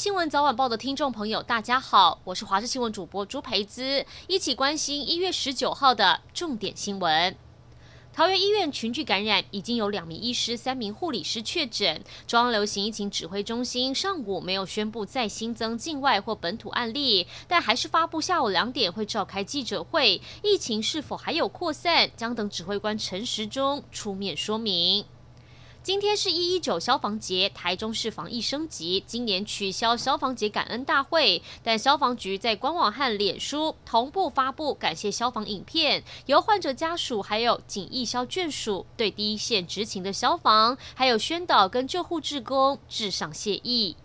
新闻早晚报的听众朋友，大家好，我是华视新闻主播朱培姿，一起关心一月十九号的重点新闻。桃园医院群聚感染，已经有两名医师、三名护理师确诊。中央流行疫情指挥中心上午没有宣布再新增境外或本土案例，但还是发布下午两点会召开记者会，疫情是否还有扩散，将等指挥官陈时中出面说明。今天是一一九消防节，台中市防疫升级，今年取消消防节感恩大会，但消防局在官网和脸书同步发布感谢消防影片，由患者家属还有警义消眷属对第一线执勤的消防还有宣导跟救护志工致上谢意。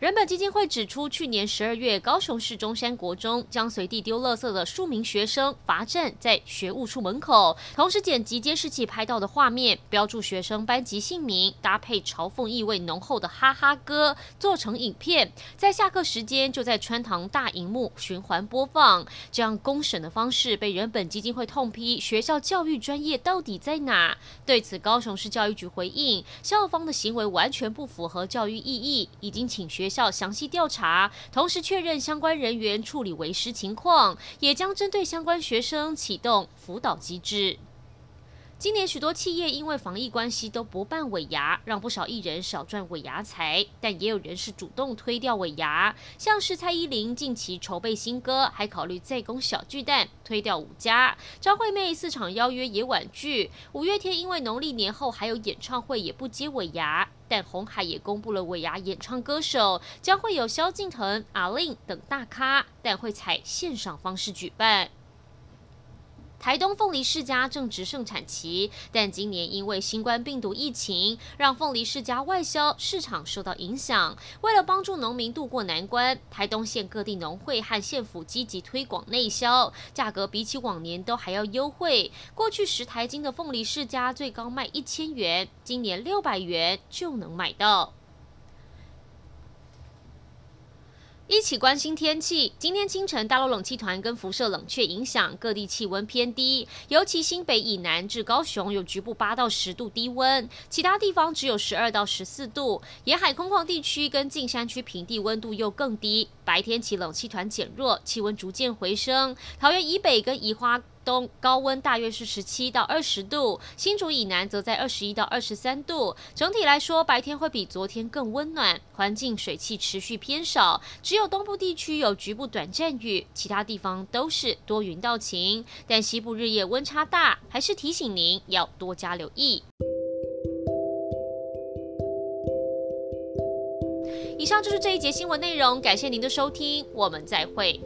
人本基金会指出，去年十二月，高雄市中山国中将随地丢垃圾的数名学生罚站在学务处门口，同时剪辑监视器拍到的画面，标注学生班级姓名，搭配嘲讽意味浓厚的哈哈歌，做成影片，在下课时间就在穿堂大荧幕循环播放。这样公审的方式被人本基金会痛批，学校教育专业到底在哪？对此，高雄市教育局回应，校方的行为完全不符合教育意义，已经请学。校详细调查，同时确认相关人员处理为师情况，也将针对相关学生启动辅导机制。今年许多企业因为防疫关系都不办尾牙，让不少艺人少赚尾牙财。但也有人是主动推掉尾牙，像是蔡依林近期筹备新歌，还考虑再攻小巨蛋，推掉五家。张惠妹四场邀约也婉拒。五月天因为农历年后还有演唱会，也不接尾牙。但红海也公布了尾牙演唱歌手将会有萧敬腾、A-Lin 等大咖，但会采线上方式举办。台东凤梨世家正值盛产期，但今年因为新冠病毒疫情，让凤梨世家外销市场受到影响。为了帮助农民渡过难关，台东县各地农会和县府积极推广内销，价格比起往年都还要优惠。过去十台斤的凤梨世家最高卖一千元，今年六百元就能买到。一起关心天气。今天清晨，大陆冷气团跟辐射冷却影响，各地气温偏低，尤其新北以南至高雄有局部八到十度低温，其他地方只有十二到十四度。沿海空旷地区跟近山区平地温度又更低。白天起冷气团减弱，气温逐渐回升。桃园以北跟宜花东高温大约是十七到二十度，新竹以南则在二十一到二十三度。整体来说，白天会比昨天更温暖，环境水汽持续偏少，只有东部地区有局部短暂雨，其他地方都是多云到晴。但西部日夜温差大，还是提醒您要多加留意。以上就是这一节新闻内容，感谢您的收听，我们再会。